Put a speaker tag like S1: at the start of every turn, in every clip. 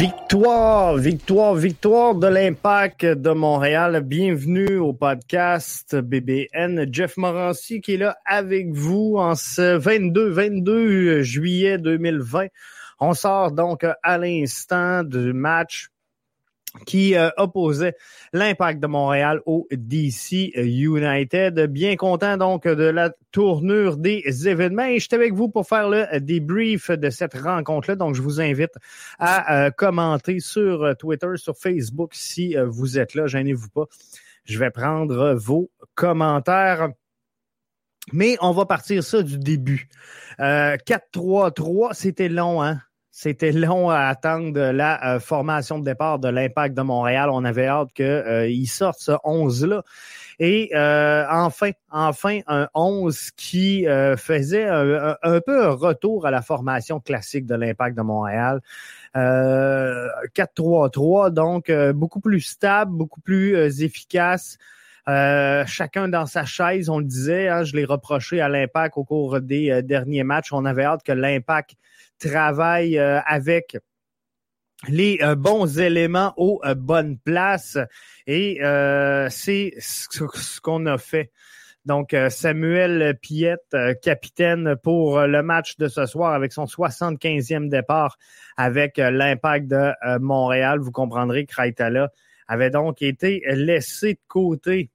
S1: Victoire, victoire, victoire de l'impact de Montréal. Bienvenue au podcast BBN. Jeff Morancy qui est là avec vous en ce 22, 22 juillet 2020. On sort donc à l'instant du match qui euh, opposait l'impact de Montréal au DC United. Bien content donc de la tournure des événements et je suis avec vous pour faire le débrief de cette rencontre-là. Donc, je vous invite à euh, commenter sur Twitter, sur Facebook si euh, vous êtes là. Gênez-vous pas. Je vais prendre vos commentaires. Mais on va partir ça du début. 4-3-3, c'était long, hein? C'était long à attendre la euh, formation de départ de l'Impact de Montréal. On avait hâte qu'il euh, sorte ce 11-là. Et euh, enfin, enfin, un 11 qui faisait un, peu un retour à la formation classique de l'Impact de Montréal. 4-3-3, donc beaucoup plus stable, beaucoup plus efficace. Chacun dans sa chaise, on le disait, hein, je l'ai reproché à l'impact au cours des derniers matchs. On avait hâte que l'impact travaille euh, avec les euh, bons éléments aux euh, bonnes places. Et c'est ce qu'on a fait. Donc, Samuel Piette, capitaine pour le match de ce soir avec son 75e départ avec l'impact de Montréal. Vous comprendrez que avait donc été laissé de côté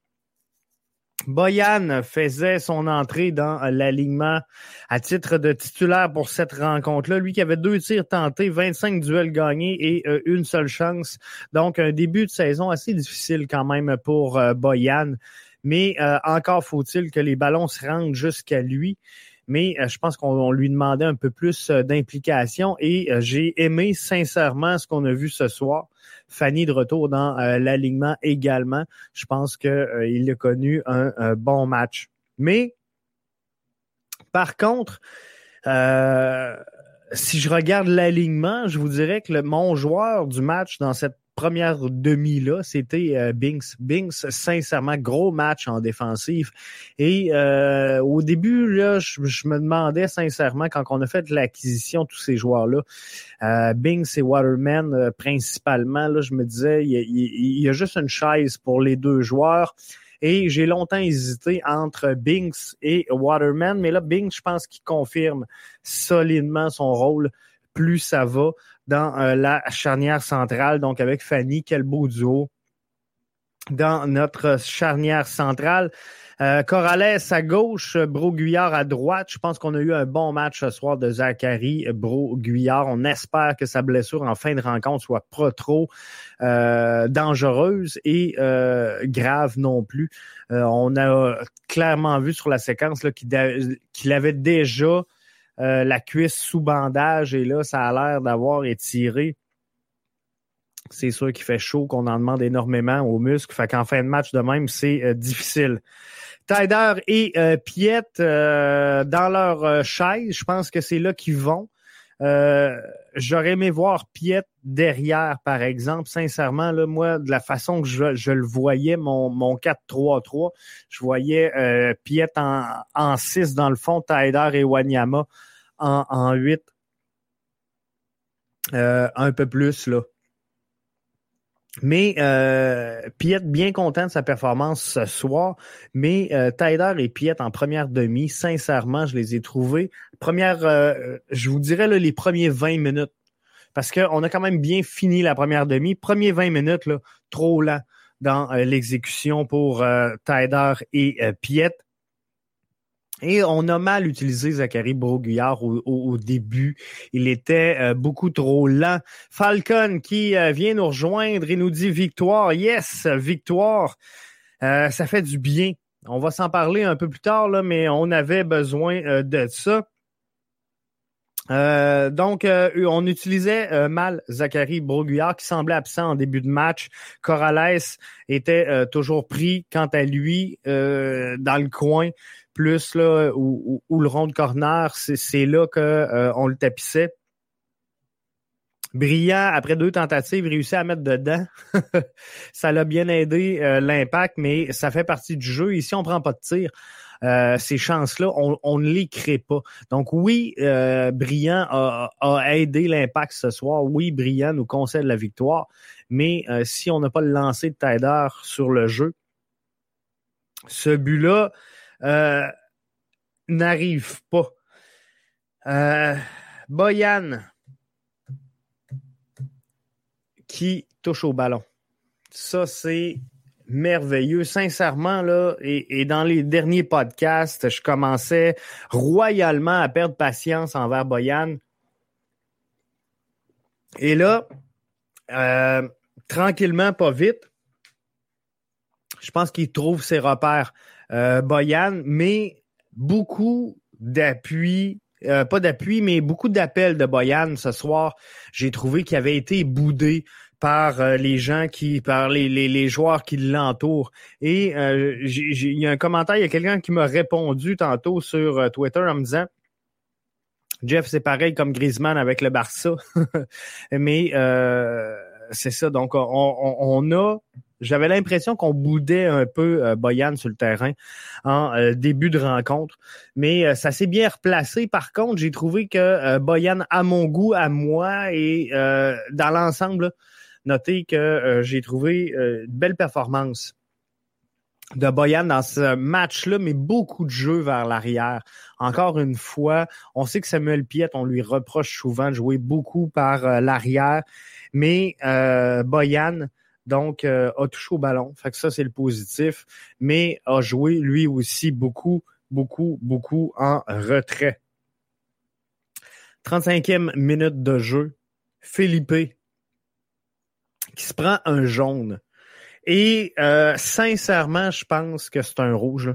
S1: Boyan faisait son entrée dans l'alignement à titre de titulaire pour cette rencontre-là. Lui qui avait deux tirs tentés, 25 duels gagnés et euh, une seule chance. Donc, un début de saison assez difficile quand même pour euh, Boyan. Mais euh, encore faut-il que les ballons se rendent jusqu'à lui mais je pense qu'on lui demandait un peu plus d'implication et j'ai aimé sincèrement ce qu'on a vu ce soir. Fanny de retour dans euh, l'alignement également. Je pense qu'il euh, a connu un, bon match. Mais par contre, euh, si je regarde l'alignement, je vous dirais que mon joueur du match dans cette première demi-là, c'était euh, Binks. Binks, sincèrement, gros match en défensive. Et euh, au début, là, je, me demandais sincèrement, quand on a fait l'acquisition de tous ces joueurs-là, euh, Binks et Waterman euh, principalement, là, je me disais, il y, a, juste une chaise pour les deux joueurs. Et j'ai longtemps hésité entre Binks et Waterman, mais là, Binks, je pense qu'il confirme solidement son rôle plus ça va dans euh, la charnière centrale. Donc, avec Fanny, quel beau duo dans notre charnière centrale. Euh, Corrales à gauche, Bro-Guyard à droite. Je pense qu'on a eu un bon match ce soir de Zachary Bro-Guyard. On espère que sa blessure en fin de rencontre soit pas trop euh, dangereuse et euh, grave non plus. on a clairement vu sur la séquence qu'il avait déjà euh, la cuisse sous bandage et là, ça a l'air d'avoir étiré. C'est sûr qu'il fait chaud, qu'on en demande énormément aux muscles. Fait qu'en fin de match de même, c'est euh, difficile. Tyder et euh, Piet dans leur chaise, je pense que c'est là qu'ils vont. J'aurais aimé voir Piet derrière, par exemple. Sincèrement, là, moi, de la façon que je, le voyais, mon, mon 4-3-3, je voyais euh, Piet en, en 6 dans le fond, Tyder et Wanyama en, en 8. Euh, un peu plus, là. Mais euh, Piet, bien content de sa performance ce soir. Mais euh, et Piet en première demi, sincèrement, je les ai trouvés. Première, euh, je vous dirais là, les premiers 20 minutes. Parce qu'on a quand même bien fini la première demi. Premiers 20 minutes, là, trop lent dans euh, l'exécution pour euh, et Piet. Et on a mal utilisé Zachary Broguillard au, début. Il était euh, beaucoup trop lent. Falcon qui euh, vient nous rejoindre et nous dit victoire. Yes, victoire. Euh, ça fait du bien. On va s'en parler un peu plus tard, là, mais on avait besoin de ça. Donc, on utilisait mal Zachary Broguillard qui semblait absent en début de match. Corrales était toujours pris quant à lui dans le coin plus là, ou, le rond de corner, c'est là euh, on le tapissait. Brillant, après deux tentatives, réussit à mettre dedans. ça l'a bien aidé euh, l'impact, mais ça fait partie du jeu. Ici, on prend pas de tir. Euh, ces chances-là, on, ne les crée pas. Donc oui, euh, Brillant a, aidé l'impact ce soir. Oui, Brillant nous concède la victoire. Mais si on n'a pas le lancer de Tider sur le jeu, ce but-là n'arrive pas. Boyan, qui touche au ballon. Ça, c'est merveilleux. Sincèrement, là, et, dans les derniers podcasts, je commençais royalement à perdre patience envers Boyan. Et là, euh, tranquillement, pas vite, je pense qu'il trouve ses repères, euh, Boyan, mais beaucoup d'appui euh, pas d'appui, mais beaucoup d'appels de Boyan ce soir. J'ai trouvé qu'il avait été boudé par euh, les gens qui, par les, les, joueurs qui l'entourent. Et euh, il y a un commentaire, il y a quelqu'un qui m'a répondu tantôt sur euh, Twitter en me disant Jeff, c'est pareil comme Griezmann avec le Barça. Mais c'est ça. Donc, on, on, a. J'avais l'impression qu'on boudait un peu Boyan sur le terrain en début de rencontre, mais ça s'est bien replacé. Par contre, j'ai trouvé que Boyan, à mon goût, à moi et dans l'ensemble, Notez que euh, j'ai trouvé euh, une belle performance de Boyan dans ce match-là, mais beaucoup de jeux vers l'arrière. Encore une fois, on sait que Samuel Piet, on lui reproche souvent de jouer beaucoup par euh, l'arrière, mais Boyan, donc, a touché au ballon. Fait que ça, c'est le positif, mais a joué lui aussi beaucoup, beaucoup, beaucoup en retrait. 35e minute de jeu. Philippe qui se prend un jaune. Et euh, sincèrement, je pense que c'est un rouge.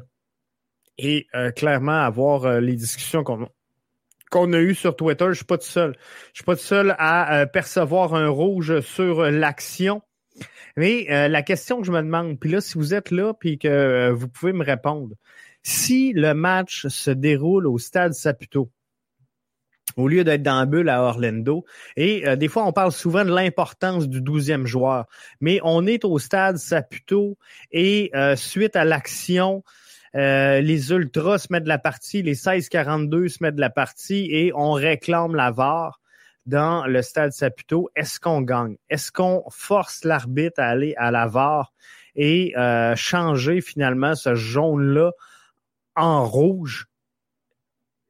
S1: Et euh, clairement, avoir euh, les discussions qu'on a eues sur Twitter, je suis pas tout seul. Je suis pas tout seul à percevoir un rouge sur l'action. Mais la question que je me demande, puis là, si vous êtes là, puis que vous pouvez me répondre, si le match se déroule au stade Saputo, au lieu d'être dans la bulle à Orlando. Et euh, des fois, on parle souvent de l'importance du douzième joueur. Mais on est au stade Saputo et euh, suite à l'action, euh, les Ultras se mettent de la partie, les 16-42 se mettent de la partie et on réclame la VAR dans le stade Saputo. Est-ce qu'on gagne? Est-ce qu'on force l'arbitre à aller à la VAR et changer finalement ce jaune-là en rouge?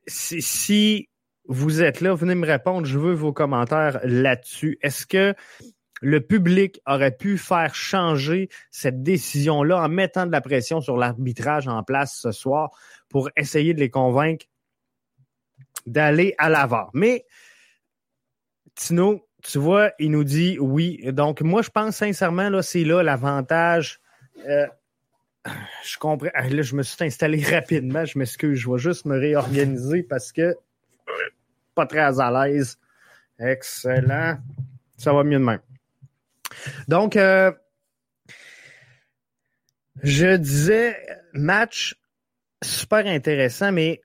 S1: si vous êtes là, venez me répondre. Je veux vos commentaires là-dessus. Est-ce que le public aurait pu faire changer cette décision-là en mettant de la pression sur l'arbitrage en place ce soir pour essayer de les convaincre d'aller à l'avant? Mais, Tino, tu vois, il nous dit oui. Donc, moi, je pense sincèrement, là, c'est là l'avantage. Euh, je comprends. Ah, là, je me suis installé rapidement. Je m'excuse. Je vais juste me réorganiser parce que pas très à l'aise. Excellent. Ça va mieux de. Donc, euh, je disais, match super intéressant, mais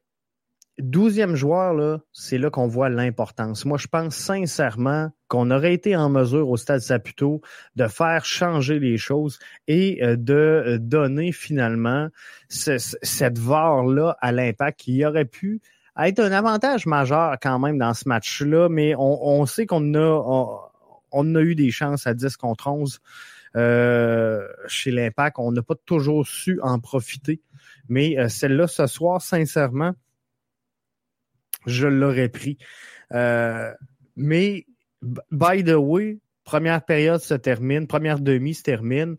S1: douzième joueur, là, c'est là qu'on voit l'importance. Moi, je pense sincèrement qu'on aurait été en mesure au Stade Saputo de faire changer les choses et euh, de donner finalement cette VAR-là à l'impact qui aurait pu être un avantage majeur quand même dans ce match-là, mais on, sait qu'on a, on, a eu des chances à 10 contre 11 euh, chez l'Impact. On n'a pas toujours su en profiter. Mais euh, celle-là, ce soir, sincèrement, je l'aurais pris. Euh, mais, by the way, première période se termine, première demi se termine.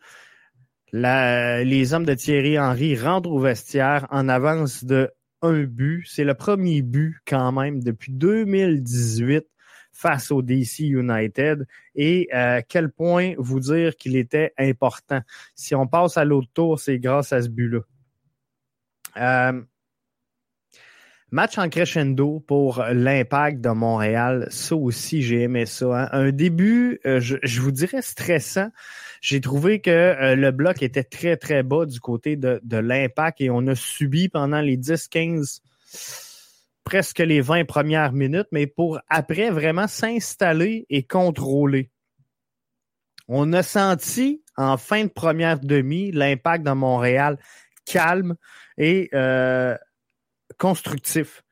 S1: les hommes de Thierry Henry rentrent au vestiaire en avance de un but. C'est le premier but quand même depuis 2018 face au DC United. Et à euh, quel point vous dire qu'il était important? Si on passe à l'autre tour, c'est grâce à ce but-là. Euh, Match en crescendo pour l'impact de Montréal. Ça aussi, j'ai aimé ça. Hein. Un début, euh, je, vous dirais stressant. J'ai trouvé que euh, le bloc était très, très bas du côté de, l'impact et on a subi pendant les 10, 15, presque les 20 premières minutes, mais pour après vraiment s'installer et contrôler. On a senti en fin de première demi l'impact de Montréal calme et euh, constructif.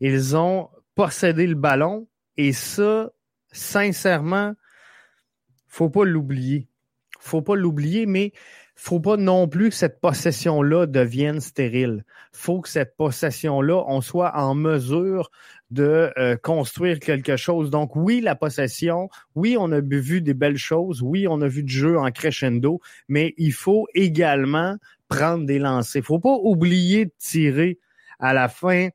S1: Ils ont possédé le ballon et ça, sincèrement, faut pas l'oublier. Faut pas l'oublier, mais faut pas non plus que cette possession-là devienne stérile. Faut que cette possession-là, on soit en mesure de euh, construire quelque chose. Donc oui, la possession, oui, on a vu des belles choses, oui, on a vu du jeu en crescendo, mais il faut également prendre des lancers. Faut pas oublier de tirer à la fin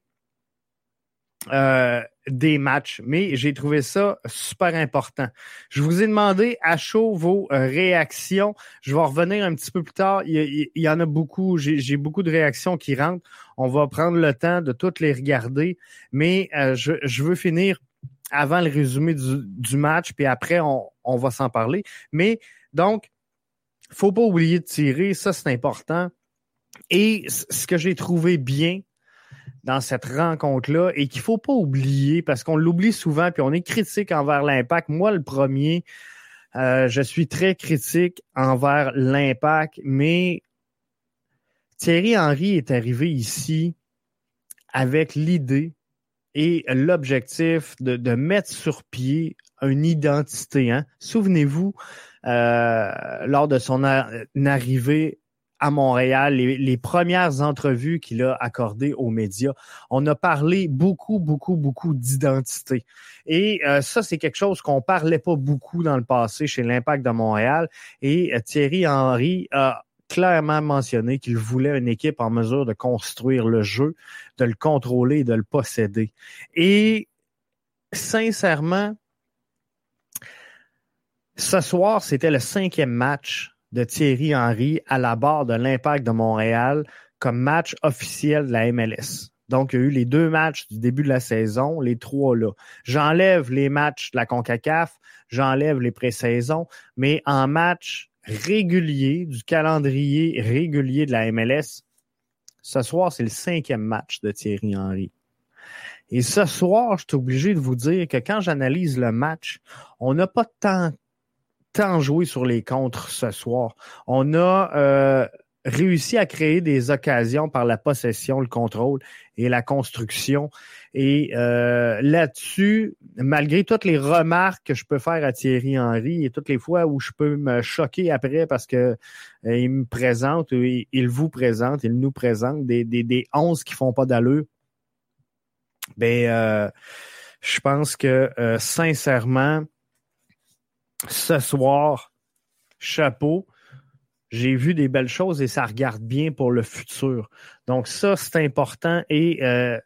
S1: euh, des matchs, mais j'ai trouvé ça super important. Je vous ai demandé à chaud vos euh, réactions. Je vais revenir un petit peu plus tard. Il y, en a beaucoup. J'ai beaucoup de réactions qui rentrent. On va prendre le temps de toutes les regarder, mais euh, je, veux finir avant le résumé du, match, puis après on, on va s'en parler. Mais donc, faut pas oublier de tirer, ça c'est important. Et ce que j'ai trouvé bien, dans cette rencontre-là et qu'il faut pas oublier parce qu'on l'oublie souvent puis on est critique envers l'impact. Moi, le premier, euh, je suis très critique envers l'impact, mais Thierry Henry est arrivé ici avec l'idée et l'objectif de, de, mettre sur pied une identité. Hein. Souvenez-vous, euh, lors de son arrivée à Montréal, les, premières entrevues qu'il a accordées aux médias, on a parlé beaucoup, beaucoup, beaucoup d'identité. Et euh, ça, c'est quelque chose qu'on parlait pas beaucoup dans le passé chez l'Impact de Montréal. Et euh, Thierry Henry a clairement mentionné qu'il voulait une équipe en mesure de construire le jeu, de le contrôler, de le posséder. Et sincèrement, ce soir, c'était le cinquième match de Thierry Henry à la barre de l'Impact de Montréal comme match officiel de la MLS. Donc, il y a eu les deux matchs du début de la saison, les trois là. J'enlève les matchs de la CONCACAF, j'enlève les pré-saisons, mais en match régulier, du calendrier régulier de la MLS, ce soir, c'est le cinquième match de Thierry Henry. Et ce soir, je suis obligé de vous dire que quand j'analyse le match, on n'a pas tant tant joué sur les contres ce soir. On a euh, réussi à créer des occasions par la possession, le contrôle et la construction. Et euh, là-dessus, malgré toutes les remarques que je peux faire à Thierry Henry et toutes les fois où je peux me choquer après parce que euh, il me présente, il, il, vous présente, il nous présente des, des, des 11 qui font pas d'allure, ben je pense que sincèrement, ce soir, chapeau, j'ai vu des belles choses et ça regarde bien pour le futur. Donc ça, c'est important. Et euh,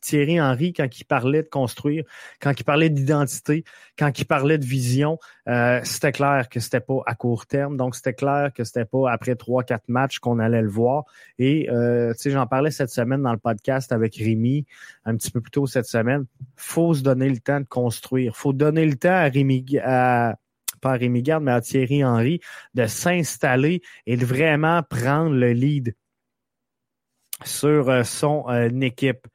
S1: Thierry Henry, quand il parlait de construire, quand il parlait d'identité, quand il parlait de vision, euh, c'était clair que c'était pas à court terme. Donc c'était clair que c'était pas après trois, quatre matchs qu'on allait le voir. Et euh, j'en parlais cette semaine dans le podcast avec Rémi, un petit peu plus tôt cette semaine. Faut se donner le temps de construire. Faut donner le temps à Rémi, à pas à Rémi mais à Thierry Henry, de s'installer et de vraiment prendre le lead sur euh, son euh, équipe.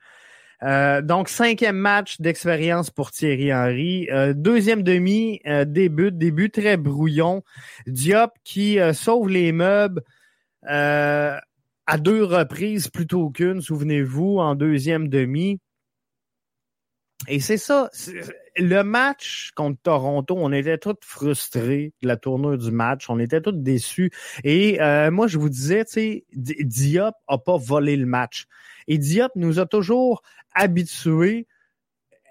S1: Euh, donc, cinquième match d'expérience pour Thierry Henry. deuxième demi, début, début très brouillon. Diop qui sauve les meubles à deux reprises plutôt qu'une, souvenez-vous, en deuxième demi. Et c'est ça le match contre Toronto, on était tous frustrés de la tournure du match. On était tous déçus. Et euh, moi, je vous disais, tu sais, Diop a pas volé le match. Et Diop nous a toujours habitués.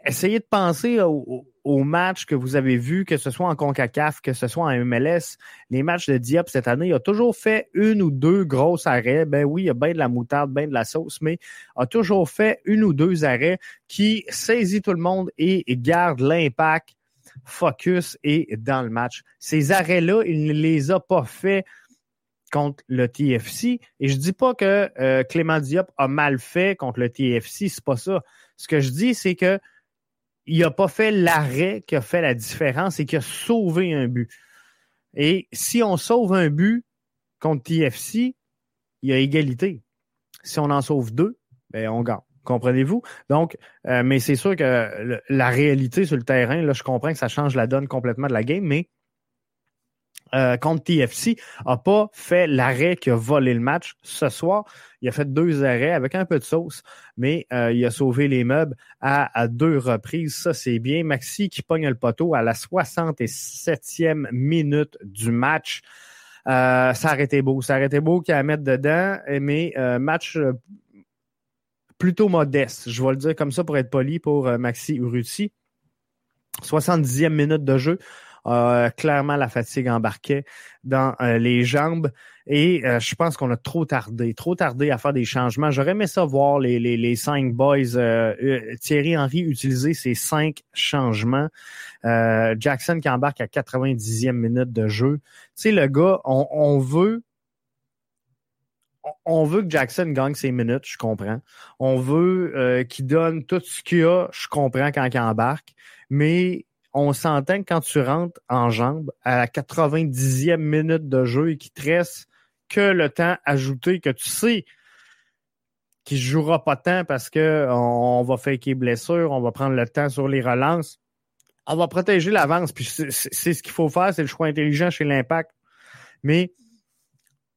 S1: Essayez de penser au, aux matchs que vous avez vus, que ce soit en CONCACAF, que ce soit en MLS, les matchs de Diop cette année, il a toujours fait une ou deux grosses arrêts. Ben oui, il y a bien de la moutarde, bien de la sauce, mais a toujours fait une ou deux arrêts qui saisit tout le monde et, garde l'impact, focus et dans le match. Ces arrêts-là, il ne les a pas fait contre le TFC. Et je dis pas que euh, Clément Diop a mal fait contre le TFC, c'est pas ça. Ce que je dis, c'est que il a pas fait l'arrêt qui a fait la différence et qui a sauvé un but. Et si on sauve un but contre TFC, il y a égalité. Si on en sauve deux, ben on gagne. Comprenez-vous? Donc, euh, mais c'est sûr que la réalité sur le terrain, là, je comprends que ça change la donne complètement de la game, mais euh, contre TFC a pas fait l'arrêt qui a volé le match ce soir. Il a fait deux arrêts avec un peu de sauce, mais euh, il a sauvé les meubles à, deux reprises. Ça, c'est bien. Maxi qui pogne le poteau à la 67e minute du match. Euh, ça a été beau. Ça a été beau qu'il a à mettre dedans, mais match plutôt modeste. Je vais le dire comme ça pour être poli pour Maxi Urruti. 70e minute de jeu. Euh, clairement, la fatigue embarquait dans euh, les jambes. Et euh, je pense qu'on a trop tardé, trop tardé à faire des changements. J'aurais aimé ça voir les, les, les cinq boys. Thierry Henry utiliser ces cinq changements. Jackson qui embarque à 90e minute de jeu. Tu sais, le gars, on, on veut on veut que Jackson gagne ses minutes, je comprends. On veut qu'il donne tout ce qu'il a, je comprends quand il embarque. Mais on s'entend quand tu rentres en jambe à la 90e minute de jeu et qu'il te reste que le temps ajouté que tu sais qu'il ne jouera pas tant parce que on, va qu'il blessure, on va prendre le temps sur les relances. On va protéger l'avance, puis c'est ce qu'il faut faire, c'est le choix intelligent chez l'impact. Mais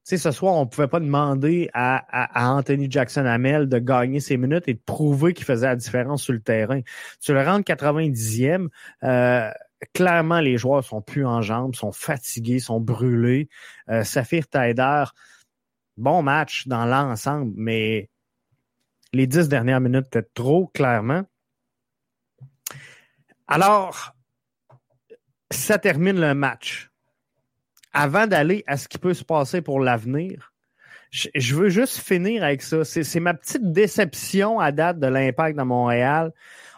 S1: sais, ce soir, on ne pouvait pas demander à, Anthony Jackson Hamel de gagner ses minutes et de prouver qu'il faisait la différence sur le terrain. Tu le rentres 90e, euh, clairement, les joueurs sont plus en jambes, sont fatigués, sont brûlés. Euh, Saphir Taider, bon match dans l'ensemble, mais les dix dernières minutes étaient trop, clairement. Alors, ça termine le match avant d'aller à ce qui peut se passer pour l'avenir, je, veux juste finir avec ça. C'est ma petite déception à date de l'impact de Montréal.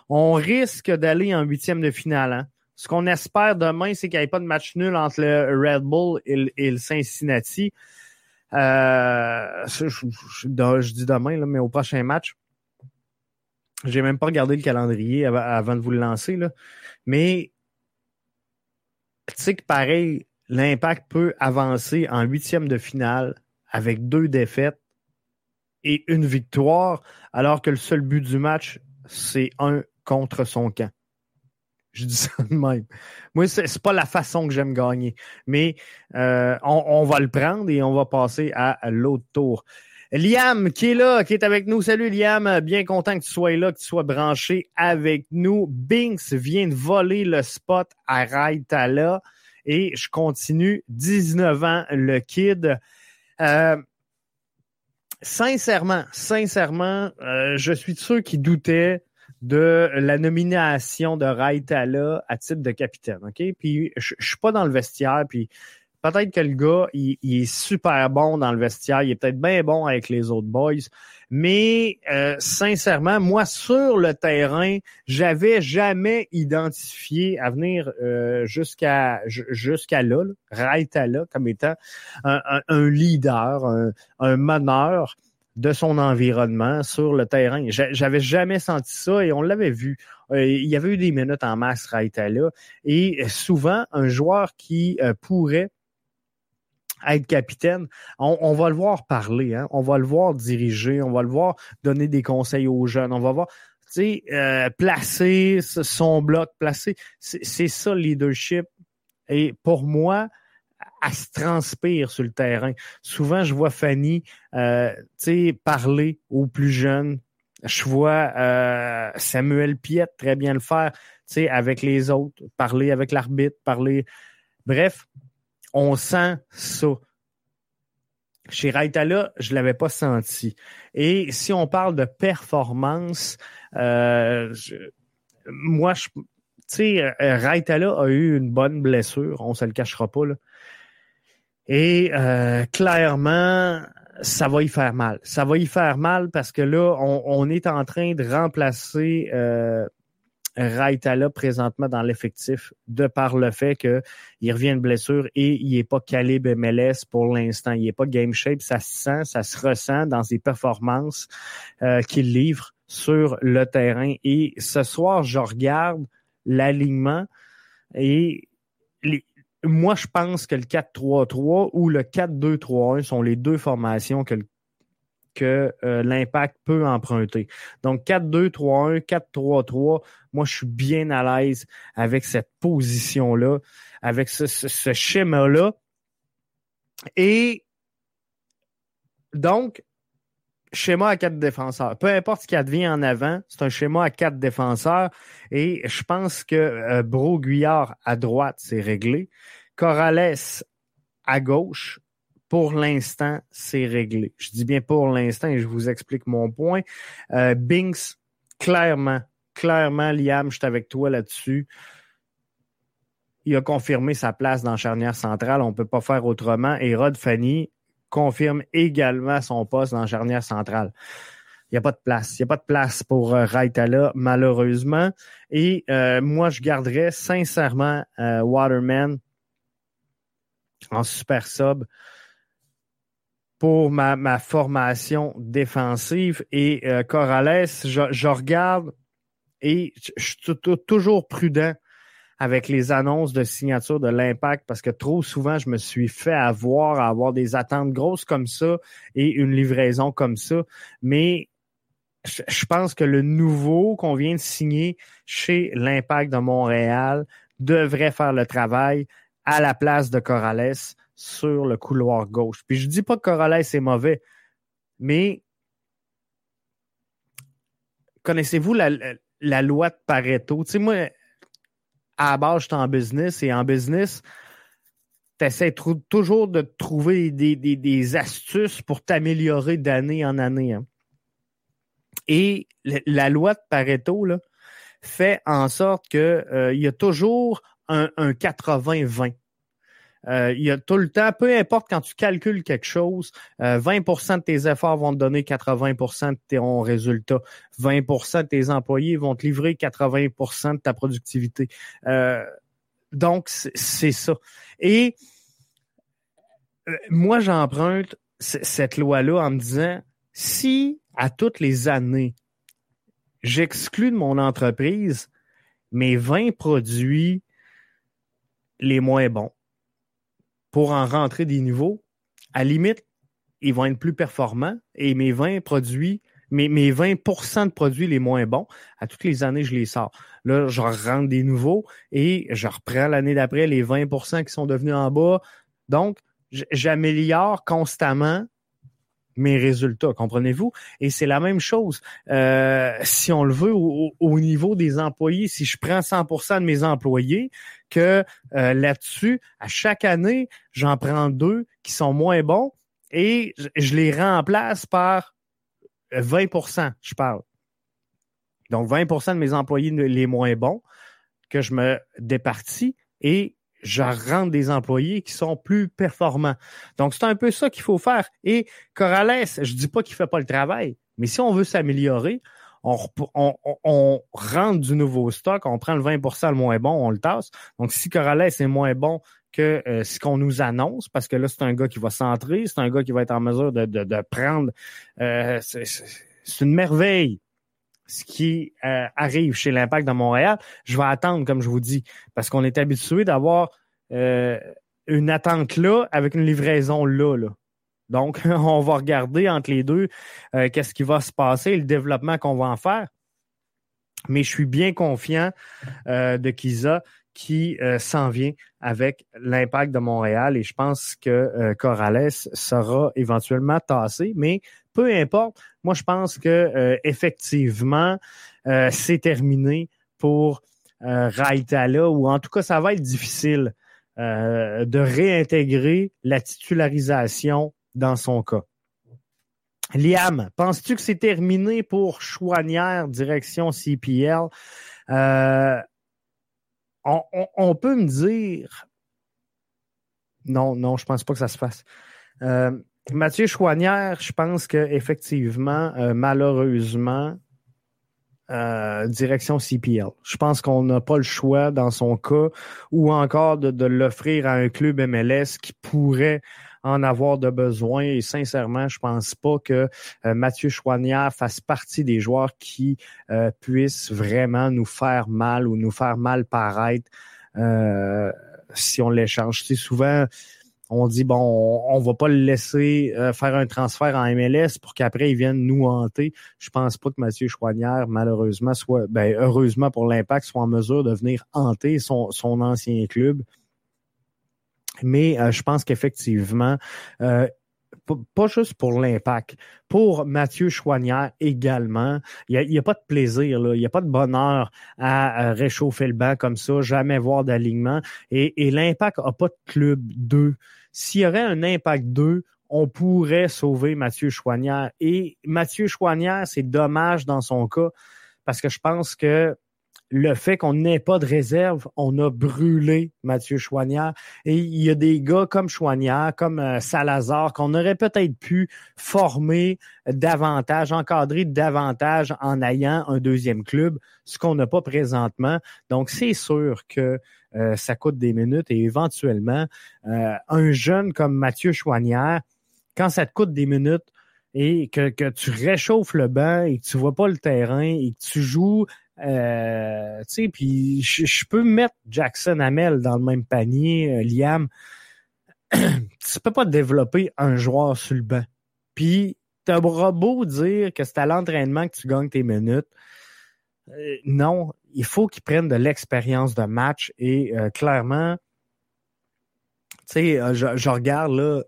S1: On risque d'aller en huitième de finale. Hein. Ce qu'on espère demain, c'est qu'il n'y ait pas de match nul entre le Red Bull et, le Cincinnati. Euh, je, dis demain, là, mais au prochain match. J'ai même pas regardé le calendrier avant, avant de vous le lancer. Là. Mais tu sais que pareil, l'Impact peut avancer en huitième de finale avec deux défaites et une victoire, alors que le seul but du match, c'est un contre son camp. Je dis ça de même. Moi, c'est pas la façon que j'aime gagner. Mais euh, on, va le prendre et on va passer à, l'autre tour. Liam, qui est là, qui est avec nous. Salut Liam, bien content que tu sois là, que tu sois branché avec nous. Binks vient de voler le spot à Raitala et je continue 19 ans le kid. Euh, sincèrement, sincèrement, euh, je suis de ceux qui doutaient de la nomination de Raitala à titre de capitaine. OK? Puis je, je suis pas dans le vestiaire, puis peut-être que le gars, il, est super bon dans le vestiaire, il est peut-être bien bon avec les autres boys, mais euh, sincèrement, moi, sur le terrain, j'avais jamais identifié à venir euh, jusqu'à jusqu'à là, là, comme étant un, leader, un, un meneur de son environnement sur le terrain. J'avais jamais senti ça et on l'avait vu. Euh, il y avait eu des minutes en masse Raitala et souvent un joueur qui pourrait être capitaine, on, va le voir parler, hein? on va le voir diriger, on va le voir donner des conseils aux jeunes, on va voir euh, placer son bloc, placer. C'est ça le leadership. Et pour moi, elle se transpire sur le terrain. Souvent, je vois Fanny euh, parler aux plus jeunes. Je vois euh, Samuel Piette très bien le faire avec les autres, parler avec l'arbitre, parler. Bref, on sent ça. Chez Raitala, je l'avais pas senti. Et si on parle de performance, euh, moi, je, tu sais, euh, Raitala a eu une bonne blessure, on se le cachera pas là. Et euh, clairement, ça va y faire mal. Ça va y faire mal parce que là, on, est en train de remplacer Raitala présentement dans l'effectif de par le fait qu'il revient de blessure et il n'est pas calibre MLS pour l'instant. Il n'est pas game shape. Ça se sent, ça se ressent dans ses performances euh, qu'il livre sur le terrain. Et ce soir, je regarde l'alignement et moi, je pense que le 4-3-3 ou le 4-2-3-1 sont les deux formations que, que euh, l'impact peut emprunter. Donc 4-2-3-1, 4-3-3, moi, je suis bien à l'aise avec cette position-là, avec ce, ce schéma-là. Et donc, schéma à quatre défenseurs. Peu importe ce qui advient en avant, c'est un schéma à quatre défenseurs. Et je pense que euh, à droite, c'est réglé. Corrales à gauche, pour l'instant, c'est réglé. Je dis bien pour l'instant et je vous explique mon point. Euh, Binks, clairement, clairement, Liam, je suis avec toi là-dessus. Il a confirmé sa place dans charnière centrale. On ne peut pas faire autrement. Et Rod Fanny, confirme également son poste dans charnière centrale. Il n'y a pas de place. Il n'y a pas de place pour euh, Raitala, malheureusement. Et euh, moi, je garderais sincèrement euh, Waterman en super sub pour ma, ma formation défensive. Et Corrales, je, je, regarde et je, je suis toujours prudent avec les annonces de signature de l'impact parce que trop souvent, je me suis fait avoir à avoir des attentes grosses comme ça et une livraison comme ça. Mais je pense que le nouveau qu'on vient de signer chez l'impact de Montréal devrait faire le travail à la place de Corrales sur le couloir gauche. Puis je dis pas que Corrales est mauvais, mais connaissez-vous la, loi de Pareto? Tu sais, moi, à la base, je suis en business et en business, tu essaies toujours de trouver des, astuces pour t'améliorer d'année en année. Hein. Et la loi de Pareto fait en sorte qu'il euh, y a toujours un 80-20. Euh, il y a tout le temps, peu importe quand tu calcules quelque chose, 20% euh, de tes efforts vont te donner 80% de ton résultat. 20% de tes employés vont te livrer 80% de ta productivité. Euh, donc, c'est ça. Et moi, j'emprunte cette loi-là en me disant, si à toutes les années, j'exclus de mon entreprise mes 20 produits les moins bons, pour en rentrer des nouveaux, à limite, ils vont être plus performants et mes 20 produits, mes, mes 20% de produits les moins bons, à toutes les années, je les sors. Là, je rentre des nouveaux et je reprends l'année d'après les 20% qui sont devenus en bas. Donc, j'améliore constamment mes résultats, comprenez-vous? Et c'est la même chose euh, si on le veut au, niveau des employés. Si je prends 100% de mes employés, que euh, là-dessus, à chaque année, j'en prends deux qui sont moins bons et je, les remplace par 20%, je parle. Donc 20% de mes employés les moins bons que je me départis et je rentre des employés qui sont plus performants. Donc, c'est un peu ça qu'il faut faire. Et Corrales, je dis pas qu'il fait pas le travail, mais si on veut s'améliorer, on, on, on, rentre du nouveau stock, on prend le 20% le moins bon, on le tasse. Donc, si Corrales est moins bon que euh, ce qu'on nous annonce, parce que là, c'est un gars qui va centrer, c'est un gars qui va être en mesure de, de, prendre... Euh, c'est une merveille ce qui euh, arrive chez l'Impact de Montréal. Je vais attendre, comme je vous dis, parce qu'on est habitué d'avoir euh, une attente là avec une livraison là. là. Donc, on va regarder entre les deux euh, qu'est-ce qui va se passer, le développement qu'on va en faire. Mais je suis bien confiant de Kiza qui s'en vient avec l'impact de Montréal et je pense que Corrales sera éventuellement tassé, mais peu importe. Moi, je pense que euh, effectivement, euh, c'est terminé pour euh, ou en tout cas, ça va être difficile de réintégrer la titularisation dans son cas. Liam, penses-tu que c'est terminé pour Chouanière, direction CPL? On, peut me dire. Non, non, je pense pas que ça se fasse. Mathieu Chouanière, je pense qu'effectivement, euh, malheureusement, euh, direction CPL. Je pense qu'on n'a pas le choix dans son cas ou encore de, l'offrir à un club MLS qui pourrait en avoir de besoin. Et sincèrement, je pense pas que euh, Mathieu Chouanière fasse partie des joueurs qui euh, puissent vraiment nous faire mal ou nous faire mal paraître si on l'échange. C'est souvent on dit bon, on, va pas le laisser faire un transfert en MLS pour qu'après il vienne nous hanter. Je pense pas que Mathieu Chouanière, malheureusement, soit ben, heureusement pour l'impact, soit en mesure de venir hanter son, son ancien club. Mais euh, je pense qu'effectivement, euh, pas juste pour l'impact, pour Mathieu Chouanière également. Il n'y a, pas de plaisir, il n'y a pas de bonheur à, réchauffer le banc comme ça, jamais voir d'alignement. Et, et l'impact n'a pas de club 2. S'il y aurait un impact 2, on pourrait sauver Mathieu Chouanière. Et Mathieu Chouanière, c'est dommage dans son cas, parce que je pense que le fait qu'on n'ait pas de réserve, on a brûlé Mathieu Chouanière. Et il y a des gars comme Chouanière, comme euh, Salazar, qu'on aurait peut-être pu former davantage, encadrer davantage en ayant un deuxième club, ce qu'on n'a pas présentement. Donc, c'est sûr que euh, ça coûte des minutes et éventuellement, euh, un jeune comme Mathieu Chouanière, quand ça te coûte des minutes, et que, que tu réchauffes le banc et que tu vois pas le terrain et que tu joues euh, tu sais, puis je peux mettre Jackson Hamel dans le même panier, euh, Liam. tu peux pas développer un joueur sur le banc. Puis t'auras beau dire que c'est à l'entraînement que tu gagnes tes minutes. Non, il faut qu'ils prennent de l'expérience de match et clairement, tu sais, je, je, regarde là,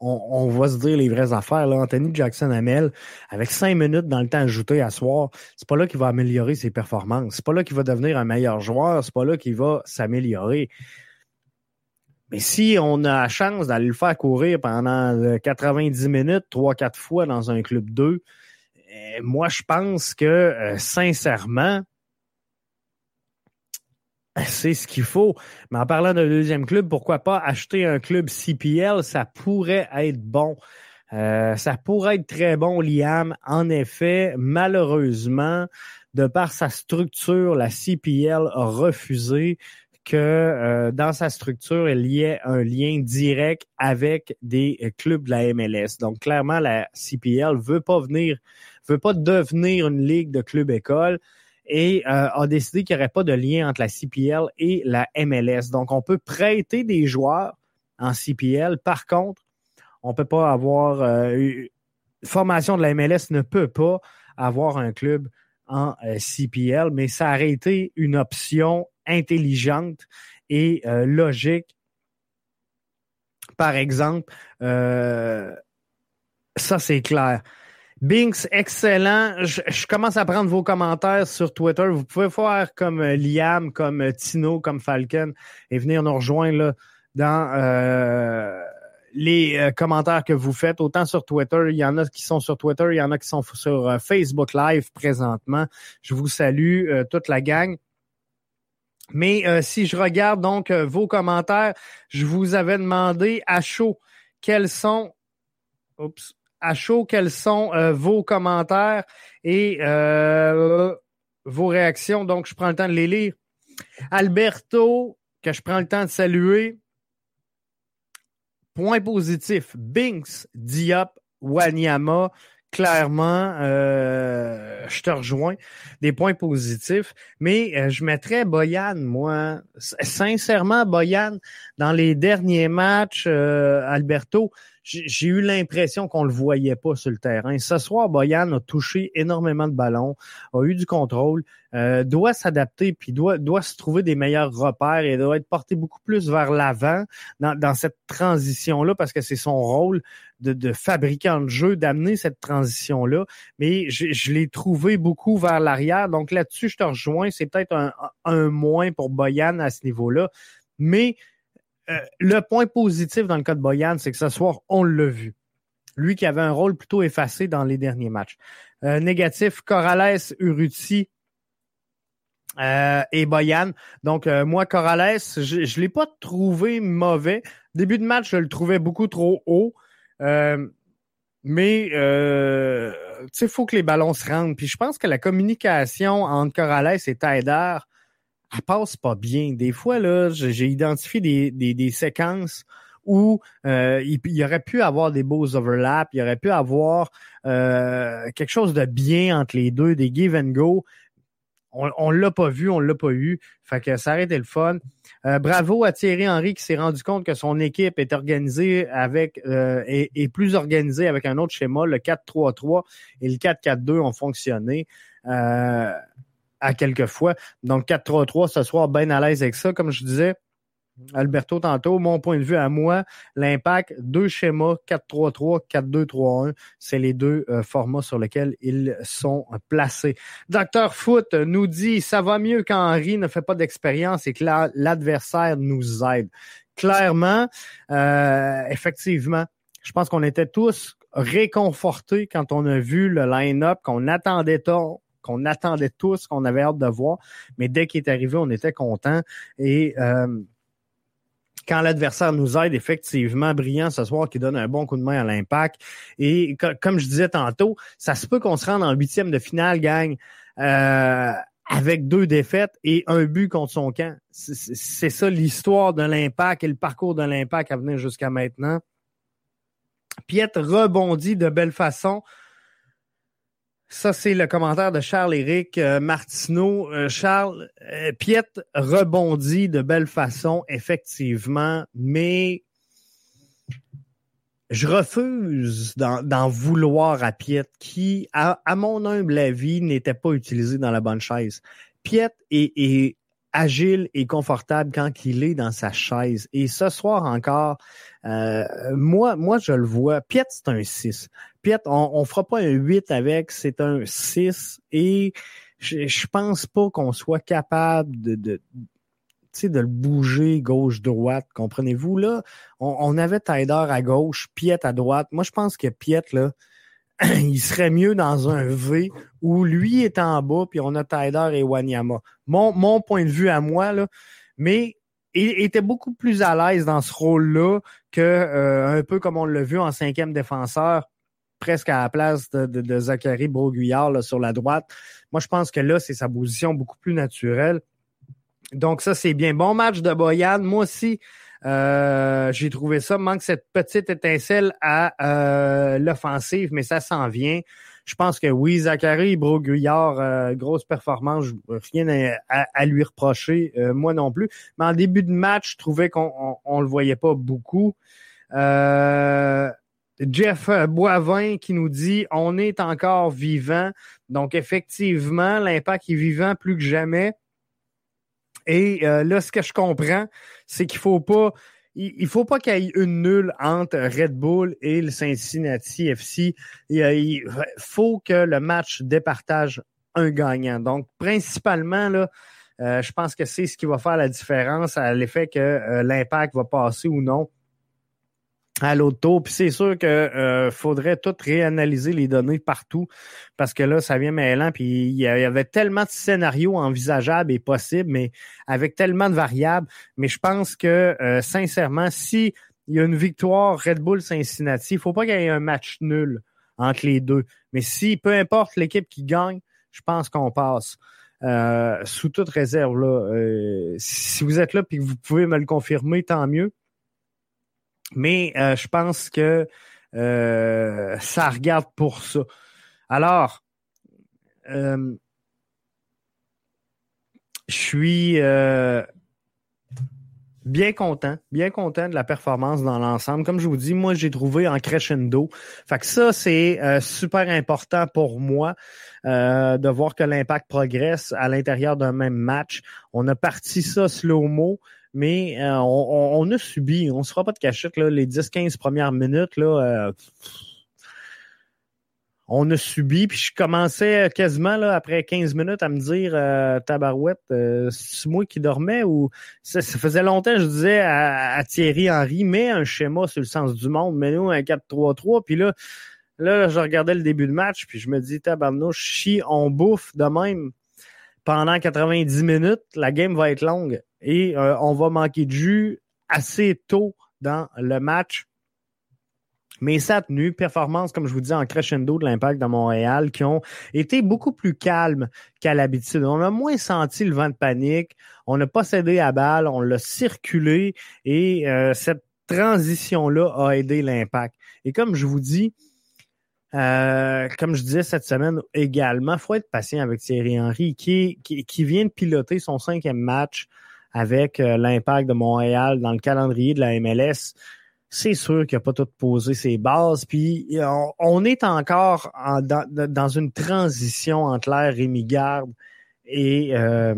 S1: on, va se dire les vraies affaires. Là. Anthony Jackson Hamel, avec cinq minutes dans le temps ajouté à soir, c'est pas là qu'il va améliorer ses performances. C'est pas là qu'il va devenir un meilleur joueur. C'est pas là qu'il va s'améliorer. Mais si on a la chance d'aller le faire courir pendant 90 minutes, trois, quatre fois dans un club 2, eh, moi, je pense que, euh, sincèrement, c'est ce qu'il faut. Mais en parlant d'un deuxième club, pourquoi pas acheter un club CPL? Ça pourrait être bon. Euh, ça pourrait être très bon, Liam. En effet, malheureusement, de par sa structure, la CPL a refusé que euh, dans sa structure, il y ait un lien direct avec des clubs de la MLS. Donc, clairement, la CPL veut pas venir, veut pas devenir une ligue de clubs écoles et euh, a décidé qu'il n'y aurait pas de lien entre la CPL et la MLS. Donc, on peut prêter des joueurs en CPL. Par contre, on peut pas avoir euh, formation de la MLS ne peut pas avoir un club en euh, CPL, mais ça aurait été une option intelligente et logique. Par exemple, ça c'est clair. Binks, excellent. Je, commence à prendre vos commentaires sur Twitter. Vous pouvez faire comme euh, Liam, comme euh, Tino, comme Falcon et venir nous rejoindre là, dans euh, les commentaires que vous faites, autant sur Twitter. Il y en a qui sont sur Twitter, il y en a qui sont sur Facebook Live présentement. Je vous salue, toute la gang. Mais si je regarde donc vos commentaires, je vous avais demandé à chaud quels sont. À chaud quels sont euh, vos commentaires et euh, vos réactions. Donc, je prends le temps de les lire. Alberto, que je prends le temps de saluer. Point positif. Binks, Diop, Wanyama. Clairement, euh, je te rejoins. Des points positifs. Mais je mettrais Boyan, moi. Sincèrement, Boyan, dans les derniers matchs, Alberto, j'ai eu l'impression qu'on le voyait pas sur le terrain. Ce soir, Boyan a touché énormément de ballons, a eu du contrôle, euh, doit s'adapter, puis doit, doit se trouver des meilleurs repères et doit être porté beaucoup plus vers l'avant dans, dans cette transition-là, parce que c'est son rôle de, de fabricant de jeu, d'amener cette transition-là. Mais je, je l'ai trouvé beaucoup vers l'arrière. Donc là-dessus, je te rejoins. C'est peut-être un, un moins pour Boyan à ce niveau-là. Mais euh, le point positif dans le cas de Boyan, c'est que ce soir, on l'a vu. Lui qui avait un rôle plutôt effacé dans les derniers matchs. Euh, négatif, Corrales, Uruti euh, et Boyan. Donc, moi, Corrales, je ne l'ai pas trouvé mauvais. Début de match, je le trouvais beaucoup trop haut. Mais sais, faut que les ballons se rendent. Puis je pense que la communication entre Corrales et Taider, elle passe pas bien. Des fois, là, j'ai identifié des, des, des, séquences où euh, il, y aurait pu avoir des beaux overlaps, il aurait pu avoir euh, quelque chose de bien entre les deux, des give and go. On, on l'a pas vu, on l'a pas eu. Fait que ça a été le fun. Euh, bravo à Thierry Henry qui s'est rendu compte que son équipe est organisée avec euh, est, plus organisée avec un autre schéma, le 4-3-3 et le 4-4-2 ont fonctionné. Euh, à quelques fois. Donc 4-3-3 ce soir, bien à l'aise avec ça. Comme je disais, Alberto tantôt, mon point de vue à moi, l'impact, deux schémas, 4-3-3, 4-2-3-1, c'est les deux euh, formats sur lesquels ils sont placés. Docteur Foot nous dit, ça va mieux quand Henry ne fait pas d'expérience et que l'adversaire nous aide. Clairement, euh, effectivement, je pense qu'on était tous réconfortés quand on a vu le line-up qu'on attendait tant qu'on attendait tous, qu'on avait hâte de voir. Mais dès qu'il est arrivé, on était content. Et euh, quand l'adversaire nous aide, effectivement, brillant ce soir, qui donne un bon coup de main à l'impact. Et comme je disais tantôt, ça se peut qu'on se rende en huitième de finale, gagne. Euh, avec deux défaites et un but contre son camp. C'est ça l'histoire de l'impact et le parcours de l'impact à venir jusqu'à maintenant. Piet rebondit de belle façon. Ça, c'est le commentaire de Charles-Éric euh, Martineau. Euh, Charles, euh, Piette rebondit de belle façon, effectivement, mais je refuse d'en vouloir à Piette, qui, à, mon humble avis, n'était pas utilisé dans la bonne chaise. Piette est, agile et confortable quand il est dans sa chaise. Et ce soir encore, moi, moi, je le vois. Piette, c'est un 6. Piet, on, on fera pas un 8 avec, c'est un 6 et je, je pense pas qu'on soit capable de, de de le bouger gauche-droite, comprenez-vous? Là, on, avait Tider à gauche, Piet à droite. Moi, je pense que Piet, là, il serait mieux dans un V où lui est en bas, puis on a Tider et Wanyama. Mon, mon point de vue à moi, là, mais il était beaucoup plus à l'aise dans ce rôle-là que euh, un peu comme on l'a vu en cinquième défenseur presque à la place de, de, Zachary Broguillard sur la droite. Moi, je pense que là, c'est sa position beaucoup plus naturelle. Donc, ça, c'est bien. Bon match de Boyan. Moi aussi, euh, j'ai trouvé ça. Manque cette petite étincelle à euh, l'offensive, mais ça s'en vient. Je pense que oui, Zachary Broguillard, euh, grosse performance, rien à, lui reprocher, moi non plus. Mais en début de match, je trouvais qu'on on, le voyait pas beaucoup. Euh, Jeff Boivin qui nous dit on est encore vivant. Donc effectivement, l'impact est vivant plus que jamais. Et euh, là, ce que je comprends, c'est qu'il faut pas il, faut pas qu'il y ait une nulle entre Red Bull et le Cincinnati FC. Il, faut que le match départage un gagnant. Donc, principalement, là, euh, je pense que c'est ce qui va faire la différence à l'effet que euh, l'impact va passer ou non à l'auto. Puis c'est sûr que euh, faudrait tout réanalyser les données partout parce que là, ça vient mêlant. Puis il y avait tellement de scénarios envisageables et possibles, mais avec tellement de variables. Mais je pense que euh, sincèrement, si il y a une victoire Red Bull Cincinnati, il faut pas qu'il y ait un match nul entre les deux. Mais si peu importe l'équipe qui gagne, je pense qu'on passe. Euh, sous toute réserve là. si vous êtes là et que vous pouvez me le confirmer, tant mieux. Mais euh, je pense que euh, ça regarde pour ça. Alors, euh, je suis bien content, bien content de la performance dans l'ensemble. Comme je vous dis, moi, j'ai trouvé en crescendo. Fait que ça, c'est super important pour moi de voir que l'impact progresse à l'intérieur d'un même match. On a parti ça slow-mo mais euh, on, on, a subi, on ne se fera pas de cachette, là, les 10-15 premières minutes, là, euh, on a subi, puis je commençais quasiment là, après 15 minutes à me dire euh, Tabarouette, euh, c'est moi qui dormais ou ça, faisait longtemps je disais à, Thierry Henry, mets un schéma sur le sens du monde, mais nous un 4-3-3, puis là, là, je regardais le début de match, puis je me dis Tabarnouche, chi, on bouffe de même pendant 90 minutes, la game va être longue et euh, on va manquer de jus assez tôt dans le match. Mais ça a tenu, performance, comme je vous dis, en crescendo de l'impact de Montréal, qui ont été beaucoup plus calmes qu'à l'habitude. On a moins senti le vent de panique, on n'a pas cédé à balle, on l'a circulé et euh, cette transition-là a aidé l'impact. Et comme je vous dis, euh, comme je disais cette semaine également, faut être patient avec Thierry Henry, qui, qui, vient de piloter son cinquième match avec euh, l'impact de Montréal dans le calendrier de la MLS c'est sûr qu'il n'a pas tout posé ses bases. Puis on, est encore dans, une transition entre l'air Rémi Garde et euh,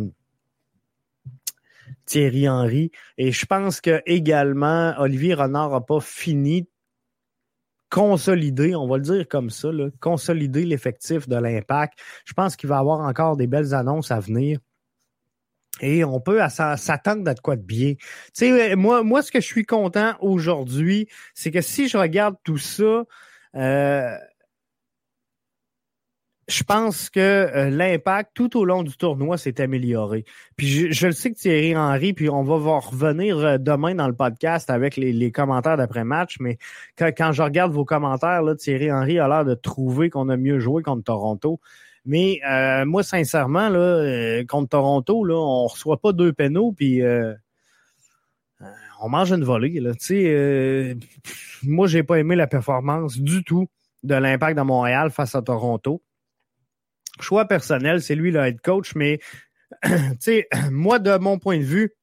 S1: Thierry Henry. Et je pense que également, Olivier Renard n'a pas fini consolider, on va le dire comme ça, consolider l'effectif de l'impact. Je pense qu'il va y avoir encore des belles annonces à venir. Et on peut s'attendre à quoi de bien. Tu sais, moi, moi, ce que je suis content aujourd'hui, c'est que si je regarde tout ça, euh, je pense que euh, l'impact tout au long du tournoi s'est amélioré. Puis je, je, le sais que Thierry Henry, puis on va voir revenir euh, demain dans le podcast avec les, commentaires d'après-match, mais quand, je regarde vos commentaires, là, Thierry Henry a l'air de trouver qu'on a mieux joué contre Toronto. Mais euh, moi, sincèrement, là, euh, contre Toronto, là, on reçoit pas deux pénaux, puis euh, on mange une volée. Là. Sais, moi, j'ai pas aimé la performance du tout de l'impact de Montréal face à Toronto. Choix personnel, c'est lui le head coach, mais moi, de mon point de vue,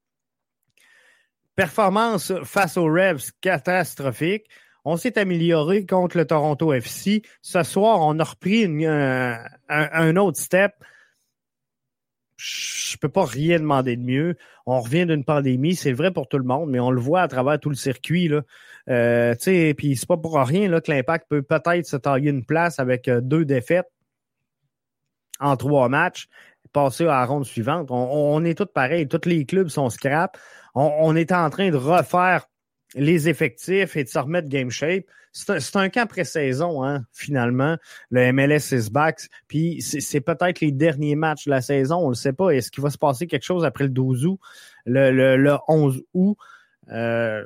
S1: performance face aux Revs catastrophique. On s'est amélioré contre le Toronto FC. Ce soir, on a repris un, autre step. Je peux pas rien demander de mieux. On revient d'une pandémie, c'est vrai pour tout le monde, mais on le voit à travers tout le circuit. Là. Euh, puis c'est pas pour rien là, que l'impact peut peut-être se tailler une place avec euh, deux défaites en trois matchs, passer à la ronde suivante. On, est tous pareils, tous les clubs sont scrap. On, on est en train de refaire les effectifs et de se remettre game shape. C'est un, camp pré-saison, hein, finalement. Le MLS is back. Puis c'est peut-être les derniers matchs de la saison. On ne sait pas. Est-ce qu'il va se passer quelque chose après le 12 août, le, le, 11 août? Euh,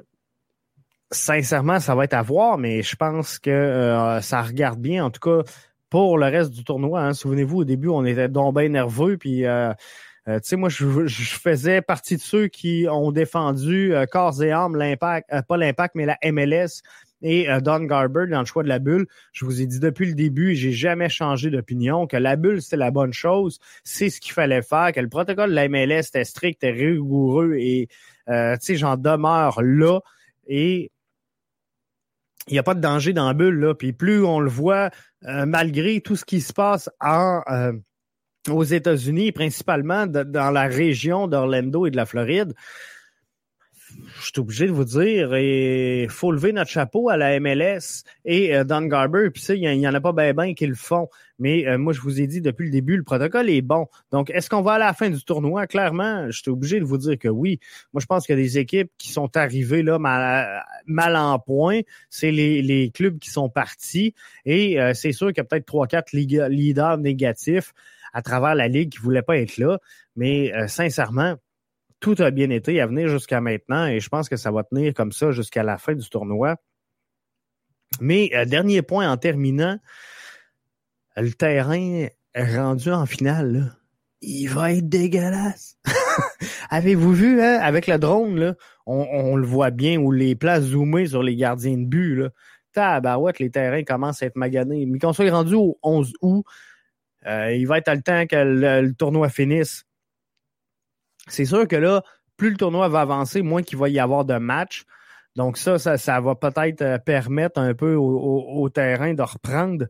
S1: sincèrement, ça va être à voir, mais je pense que euh, ça regarde bien. En tout cas, pour le reste du tournoi. Hein. Souvenez-vous, au début, on était donc bien nerveux. Puis euh, euh, tu sais, moi, je, faisais partie de ceux qui ont défendu euh, corps et âme l'impact, euh, pas l'impact, mais la MLS et Don Garber dans le choix de la bulle. Je vous ai dit depuis le début, j'ai jamais changé d'opinion, que la bulle, c'était la bonne chose, c'est ce qu'il fallait faire, que le protocole de la MLS était strict et rigoureux et, tu sais, j'en demeure là et il n'y a pas de danger dans la bulle, là. Puis plus on le voit, malgré tout ce qui se passe en aux États-Unis, principalement dans la région d'Orlando et de la Floride, je suis obligé de vous dire, il faut lever notre chapeau à la MLS et euh, Don Garber. Puis ça, il y, en a pas bien ben qui le font. Mais euh, moi, je vous ai dit depuis le début, le protocole est bon. Donc, est-ce qu'on va à la fin du tournoi? Clairement, je suis obligé de vous dire que oui. Moi, je pense qu'il y a des équipes qui sont arrivées là mal, en point. C'est les, clubs qui sont partis. Et euh, c'est sûr qu'il y a peut-être trois, quatre leaders négatifs à travers la Ligue qui voulaient pas être là. Mais sincèrement, tout a bien été à venir jusqu'à maintenant et je pense que ça va tenir comme ça jusqu'à la fin du tournoi. Mais euh, dernier point en terminant, le terrain rendu en finale, il va être dégueulasse. Avez-vous vu, hein, avec le drone, on, le voit bien, ou les places zoomées sur les gardiens de but, là. Tabarouette, les terrains commencent à être maganés. Mais qu'on soit rendu au 11 août, euh, il va être à le temps que le, tournoi finisse. C'est sûr que là, plus le tournoi va avancer, moins qu'il va y avoir de matchs. Donc ça, ça, va peut-être euh, permettre un peu au, terrain de reprendre.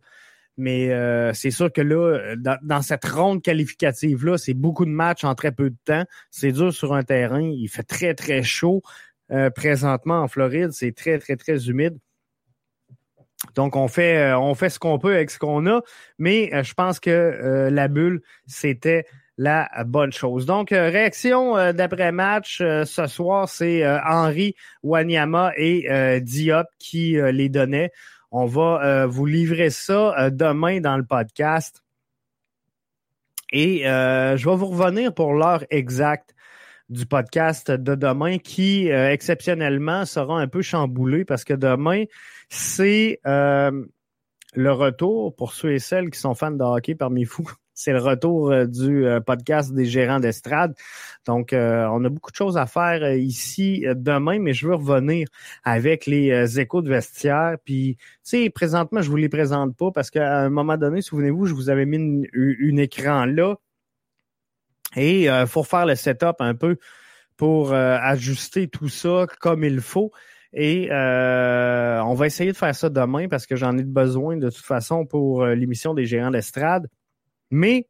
S1: Mais euh, c'est sûr que là, dans, cette ronde qualificative-là, c'est beaucoup de matchs en très peu de temps. C'est dur sur un terrain. Il fait très, très chaud présentement en Floride. C'est très, très, très humide. Donc, on fait, euh, on fait ce qu'on peut avec ce qu'on a, mais euh, je pense que euh, la bulle, c'était la bonne chose. Donc, réaction d'après-match ce soir, c'est Henri, Wanyama et Diop qui les donnaient. On va vous livrer ça demain dans le podcast. Et je vais vous revenir pour l'heure exacte du podcast de demain qui, euh, exceptionnellement, sera un peu chamboulé parce que demain, c'est euh, le retour pour ceux et celles qui sont fans de hockey parmi vous. C'est le retour euh, du podcast des gérants d'estrade. Donc, on a beaucoup de choses à faire ici demain, mais je veux revenir avec les échos de vestiaire. Puis, tu sais, présentement, je vous les présente pas parce qu'à un moment donné, souvenez-vous, je vous avais mis une écran là et il euh, faut faire le setup un peu pour euh, ajuster tout ça comme il faut. Et euh, on va essayer de faire ça demain parce que j'en ai besoin de toute façon pour l'émission des géants d'estrade. Mais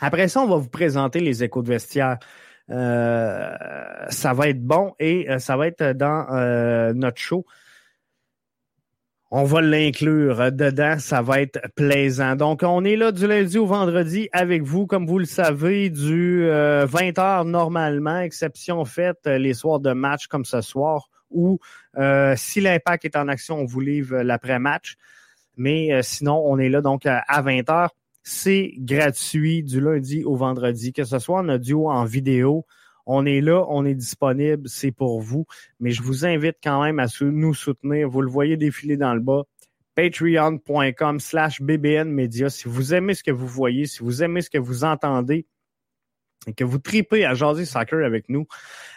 S1: après ça, on va vous présenter les échos de vestiaire. ça va être bon et ça va être dans notre show on va l'inclure dedans. Ça va être plaisant. Donc, on est là du lundi au vendredi avec vous, comme vous le savez, du 20h euh, normalement, exception faite euh, les soirs de match comme ce soir, ou euh, si l'impact est en action, on vous livre l'après-match. Mais sinon, on est là donc à 20h. C'est gratuit du lundi au vendredi, que ce soit en audio, en vidéo. On est là, on est disponible, c'est pour vous. Mais je vous invite quand même à nous soutenir. Vous le voyez défiler dans le bas. Patreon.com slash BBN Media. Si vous aimez ce que vous voyez, si vous aimez ce que vous entendez, et que vous tripez à jaser soccer avec nous,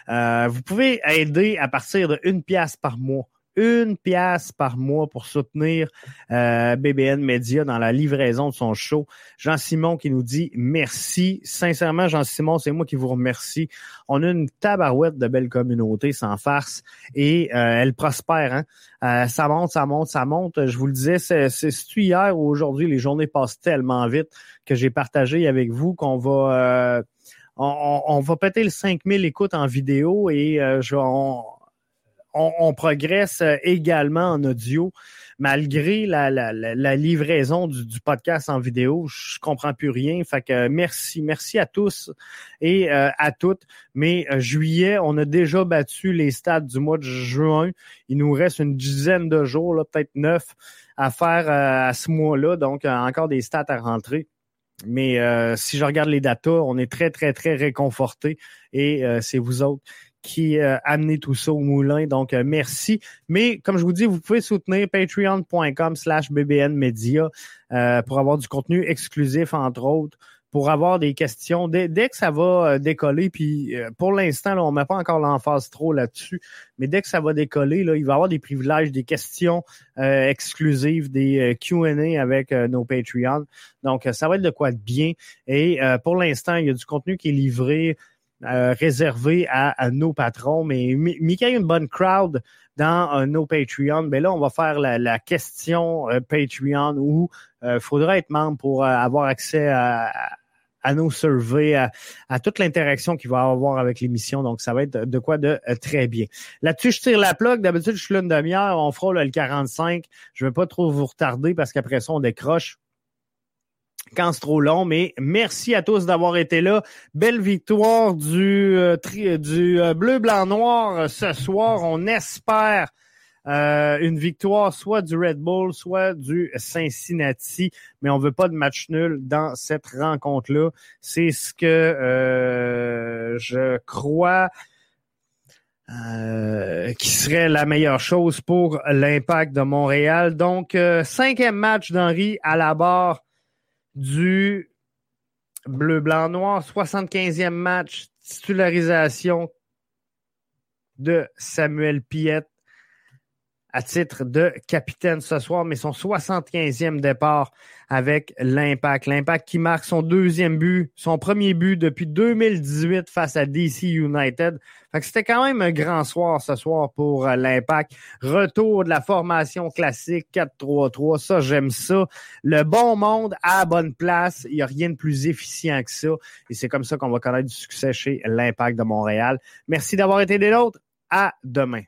S1: euh, vous pouvez aider à partir de une pièce par mois une pièce par mois pour soutenir euh, BBN Media dans la livraison de son show. Jean-Simon qui nous dit merci. Sincèrement, Jean-Simon, c'est moi qui vous remercie. On a une tabarouette de belles communautés sans farce et euh, elle prospère. Hein? Euh, ça monte, ça monte, ça monte. Je vous le disais, c'est, hier ou aujourd'hui, les journées passent tellement vite que j'ai partagé avec vous qu'on va... On, on, va péter le 5000 écoutes en vidéo et je, on, on, progresse euh, également en audio, malgré la, livraison du, podcast en vidéo. Je comprends plus rien. Fait que merci, merci à tous et euh, à toutes. Mais euh, juillet, on a déjà battu les stades du mois de juin. Il nous reste une dizaine de jours, peut-être neuf, à faire à ce mois-là. Donc, encore des stats à rentrer. Mais si je regarde les datas, on est très, très, très réconforté et c'est vous autres qui a euh, amené tout ça au moulin. Donc, euh, merci. Mais comme je vous dis, vous pouvez soutenir patreon.com slash bbnmedia euh, pour avoir du contenu exclusif, entre autres, pour avoir des questions. Dès, que ça va décoller, puis pour l'instant, on met pas encore l'emphase trop là-dessus, mais dès que ça va décoller, là, il va y avoir des privilèges, des questions exclusives, des Q&A avec nos Patreons. Donc, ça va être de quoi de bien. Et pour l'instant, il y a du contenu qui est livré euh, réservé à, nos patrons. Mais Mickey a une bonne crowd dans euh, nos Patreon. Mais là, on va faire la, question euh, Patreon où il faudra être membre pour avoir accès à, nos surveys, à, toute l'interaction qu'il va avoir avec l'émission. Donc, ça va être de quoi de très bien. Là-dessus, je tire la plug. D'habitude, je suis là une demi-heure. On fera le 45. Je ne vais pas trop vous retarder parce qu'après ça, on décroche quand c'est trop long, mais merci à tous d'avoir été là. Belle victoire du, euh, du euh, bleu, blanc, noir euh, ce soir. On espère une victoire soit du Red Bull, soit du Cincinnati, mais on veut pas de match nul dans cette rencontre-là. C'est ce que je crois qui serait la meilleure chose pour l'impact de Montréal. Donc, cinquième match d'Henri à la barre du bleu, blanc, noir. 75e match, titularisation de Samuel Piette à titre de capitaine ce soir, mais son 75e départ avec l'Impact. L'Impact qui marque son deuxième but, son premier but depuis 2018 face à DC United. c'était quand même un grand soir ce soir pour euh, l'Impact. Retour de la formation classique 4-3-3, ça j'aime ça. Le bon monde à bonne place, il n'y a rien de plus efficient que ça. Et c'est comme ça qu'on va connaître du succès chez l'Impact de Montréal. Merci d'avoir été des nôtres. À demain.